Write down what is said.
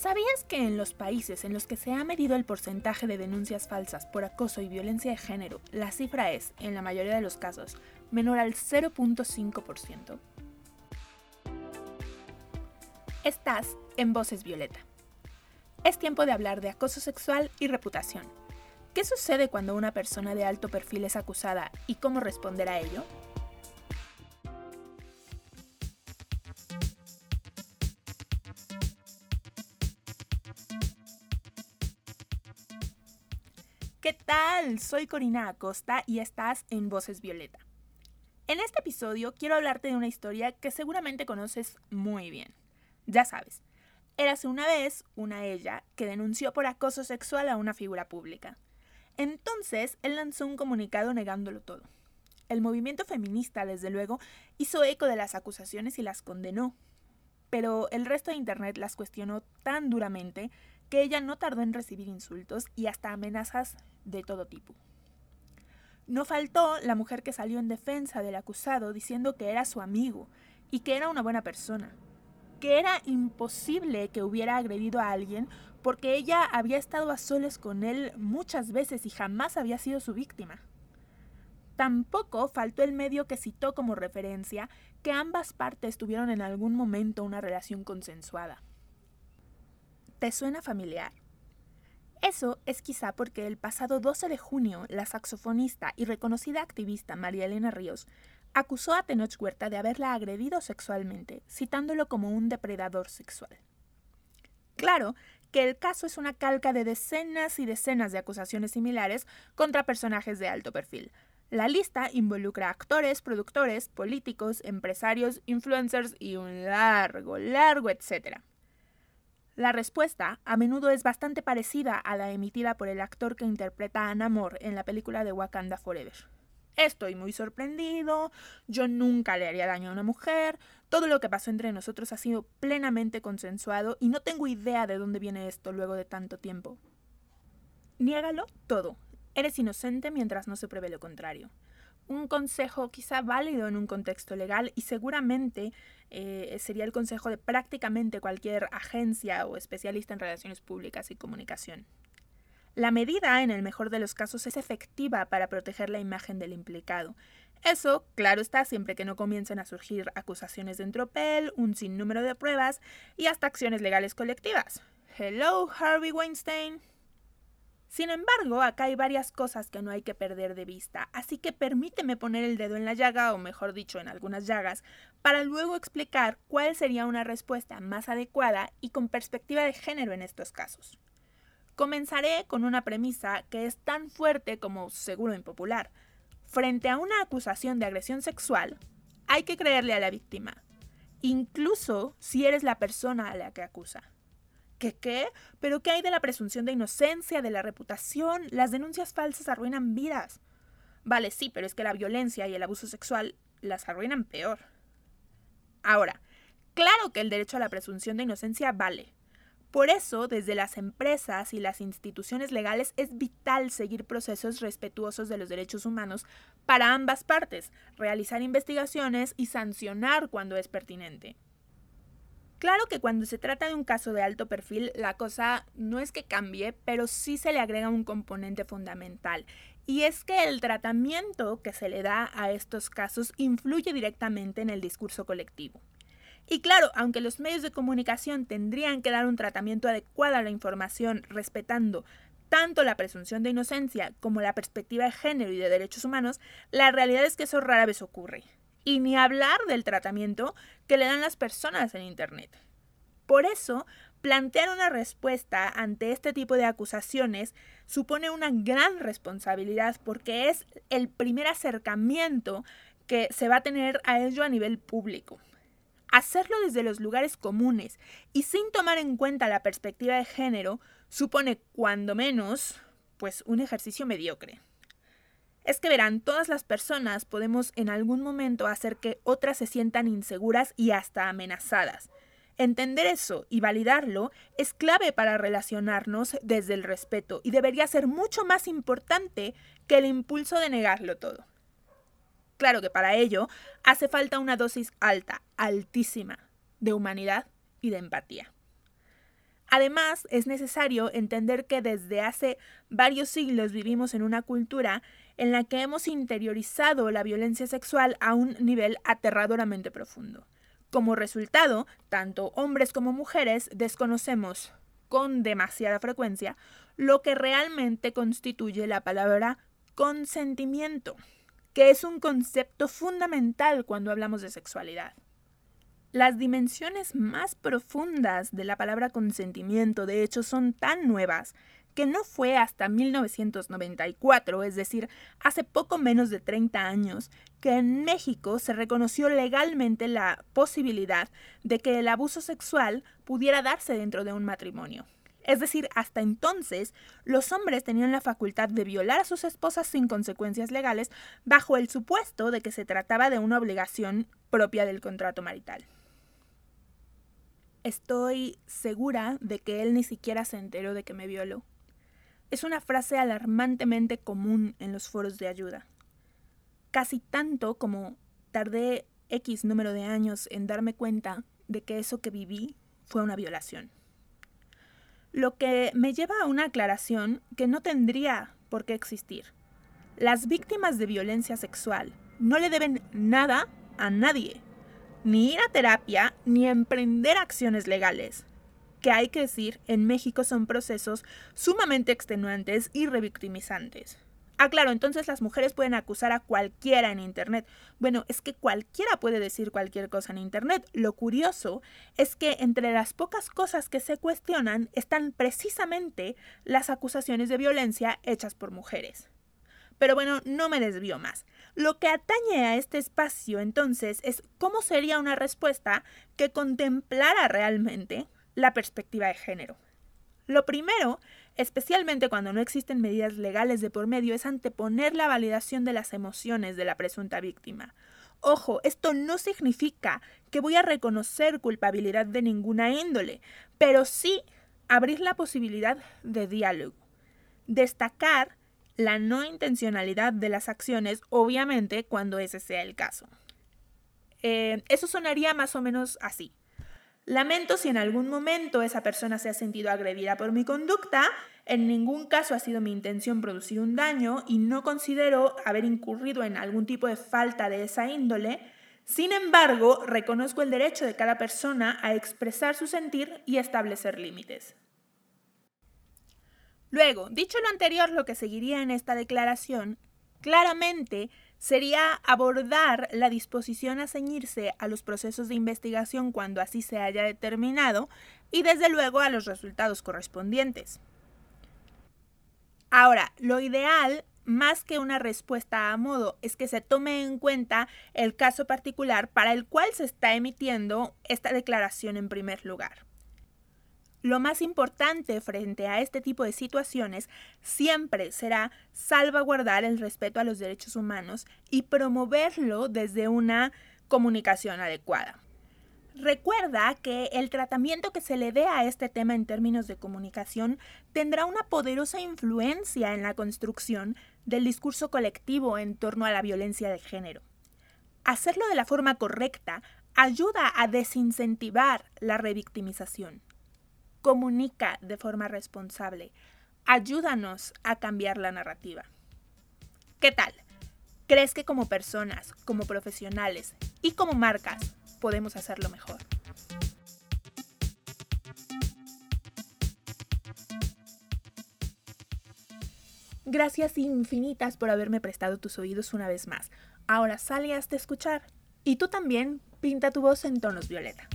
¿Sabías que en los países en los que se ha medido el porcentaje de denuncias falsas por acoso y violencia de género, la cifra es, en la mayoría de los casos, menor al 0.5%? Estás en Voces Violeta. Es tiempo de hablar de acoso sexual y reputación. ¿Qué sucede cuando una persona de alto perfil es acusada y cómo responder a ello? ¿Qué tal? Soy Corina Acosta y estás en Voces Violeta. En este episodio quiero hablarte de una historia que seguramente conoces muy bien. Ya sabes, érase una vez una ella que denunció por acoso sexual a una figura pública. Entonces, él lanzó un comunicado negándolo todo. El movimiento feminista, desde luego, hizo eco de las acusaciones y las condenó. Pero el resto de Internet las cuestionó tan duramente que ella no tardó en recibir insultos y hasta amenazas de todo tipo. No faltó la mujer que salió en defensa del acusado diciendo que era su amigo y que era una buena persona, que era imposible que hubiera agredido a alguien porque ella había estado a soles con él muchas veces y jamás había sido su víctima. Tampoco faltó el medio que citó como referencia que ambas partes tuvieron en algún momento una relación consensuada. ¿Te suena familiar? Eso es quizá porque el pasado 12 de junio la saxofonista y reconocida activista María Elena Ríos acusó a Tenoch Huerta de haberla agredido sexualmente, citándolo como un depredador sexual. Claro que el caso es una calca de decenas y decenas de acusaciones similares contra personajes de alto perfil. La lista involucra actores, productores, políticos, empresarios, influencers y un largo, largo etcétera. La respuesta a menudo es bastante parecida a la emitida por el actor que interpreta a Namor en la película de Wakanda Forever. Estoy muy sorprendido, yo nunca le haría daño a una mujer, todo lo que pasó entre nosotros ha sido plenamente consensuado y no tengo idea de dónde viene esto luego de tanto tiempo. Niégalo todo. Eres inocente mientras no se pruebe lo contrario un consejo quizá válido en un contexto legal y seguramente eh, sería el consejo de prácticamente cualquier agencia o especialista en relaciones públicas y comunicación. La medida, en el mejor de los casos, es efectiva para proteger la imagen del implicado. Eso, claro está, siempre que no comiencen a surgir acusaciones de entropel, un sinnúmero de pruebas y hasta acciones legales colectivas. Hello, Harvey Weinstein. Sin embargo, acá hay varias cosas que no hay que perder de vista, así que permíteme poner el dedo en la llaga, o mejor dicho, en algunas llagas, para luego explicar cuál sería una respuesta más adecuada y con perspectiva de género en estos casos. Comenzaré con una premisa que es tan fuerte como seguro impopular. Frente a una acusación de agresión sexual, hay que creerle a la víctima, incluso si eres la persona a la que acusa. ¿Qué qué? ¿Pero qué hay de la presunción de inocencia, de la reputación? Las denuncias falsas arruinan vidas. Vale, sí, pero es que la violencia y el abuso sexual las arruinan peor. Ahora, claro que el derecho a la presunción de inocencia vale. Por eso, desde las empresas y las instituciones legales es vital seguir procesos respetuosos de los derechos humanos para ambas partes, realizar investigaciones y sancionar cuando es pertinente. Claro que cuando se trata de un caso de alto perfil, la cosa no es que cambie, pero sí se le agrega un componente fundamental. Y es que el tratamiento que se le da a estos casos influye directamente en el discurso colectivo. Y claro, aunque los medios de comunicación tendrían que dar un tratamiento adecuado a la información respetando tanto la presunción de inocencia como la perspectiva de género y de derechos humanos, la realidad es que eso rara vez ocurre y ni hablar del tratamiento que le dan las personas en Internet. Por eso, plantear una respuesta ante este tipo de acusaciones supone una gran responsabilidad porque es el primer acercamiento que se va a tener a ello a nivel público. Hacerlo desde los lugares comunes y sin tomar en cuenta la perspectiva de género supone, cuando menos, pues un ejercicio mediocre. Es que verán, todas las personas podemos en algún momento hacer que otras se sientan inseguras y hasta amenazadas. Entender eso y validarlo es clave para relacionarnos desde el respeto y debería ser mucho más importante que el impulso de negarlo todo. Claro que para ello hace falta una dosis alta, altísima, de humanidad y de empatía. Además, es necesario entender que desde hace varios siglos vivimos en una cultura en la que hemos interiorizado la violencia sexual a un nivel aterradoramente profundo. Como resultado, tanto hombres como mujeres desconocemos con demasiada frecuencia lo que realmente constituye la palabra consentimiento, que es un concepto fundamental cuando hablamos de sexualidad. Las dimensiones más profundas de la palabra consentimiento, de hecho, son tan nuevas que no fue hasta 1994, es decir, hace poco menos de 30 años, que en México se reconoció legalmente la posibilidad de que el abuso sexual pudiera darse dentro de un matrimonio. Es decir, hasta entonces, los hombres tenían la facultad de violar a sus esposas sin consecuencias legales bajo el supuesto de que se trataba de una obligación propia del contrato marital. Estoy segura de que él ni siquiera se enteró de que me violó. Es una frase alarmantemente común en los foros de ayuda. Casi tanto como tardé X número de años en darme cuenta de que eso que viví fue una violación. Lo que me lleva a una aclaración que no tendría por qué existir. Las víctimas de violencia sexual no le deben nada a nadie ni ir a terapia, ni emprender acciones legales. Que hay que decir, en México son procesos sumamente extenuantes y revictimizantes. Ah, claro, entonces las mujeres pueden acusar a cualquiera en Internet. Bueno, es que cualquiera puede decir cualquier cosa en Internet. Lo curioso es que entre las pocas cosas que se cuestionan están precisamente las acusaciones de violencia hechas por mujeres. Pero bueno, no me desvío más. Lo que atañe a este espacio entonces es cómo sería una respuesta que contemplara realmente la perspectiva de género. Lo primero, especialmente cuando no existen medidas legales de por medio, es anteponer la validación de las emociones de la presunta víctima. Ojo, esto no significa que voy a reconocer culpabilidad de ninguna índole, pero sí abrir la posibilidad de diálogo. Destacar la no intencionalidad de las acciones, obviamente cuando ese sea el caso. Eh, eso sonaría más o menos así. Lamento si en algún momento esa persona se ha sentido agredida por mi conducta, en ningún caso ha sido mi intención producir un daño y no considero haber incurrido en algún tipo de falta de esa índole, sin embargo, reconozco el derecho de cada persona a expresar su sentir y establecer límites. Luego, dicho lo anterior, lo que seguiría en esta declaración claramente sería abordar la disposición a ceñirse a los procesos de investigación cuando así se haya determinado y desde luego a los resultados correspondientes. Ahora, lo ideal, más que una respuesta a modo, es que se tome en cuenta el caso particular para el cual se está emitiendo esta declaración en primer lugar. Lo más importante frente a este tipo de situaciones siempre será salvaguardar el respeto a los derechos humanos y promoverlo desde una comunicación adecuada. Recuerda que el tratamiento que se le dé a este tema en términos de comunicación tendrá una poderosa influencia en la construcción del discurso colectivo en torno a la violencia de género. Hacerlo de la forma correcta ayuda a desincentivar la revictimización comunica de forma responsable. Ayúdanos a cambiar la narrativa. ¿Qué tal? ¿Crees que como personas, como profesionales y como marcas podemos hacerlo mejor? Gracias infinitas por haberme prestado tus oídos una vez más. Ahora sale hasta escuchar. Y tú también pinta tu voz en tonos violeta.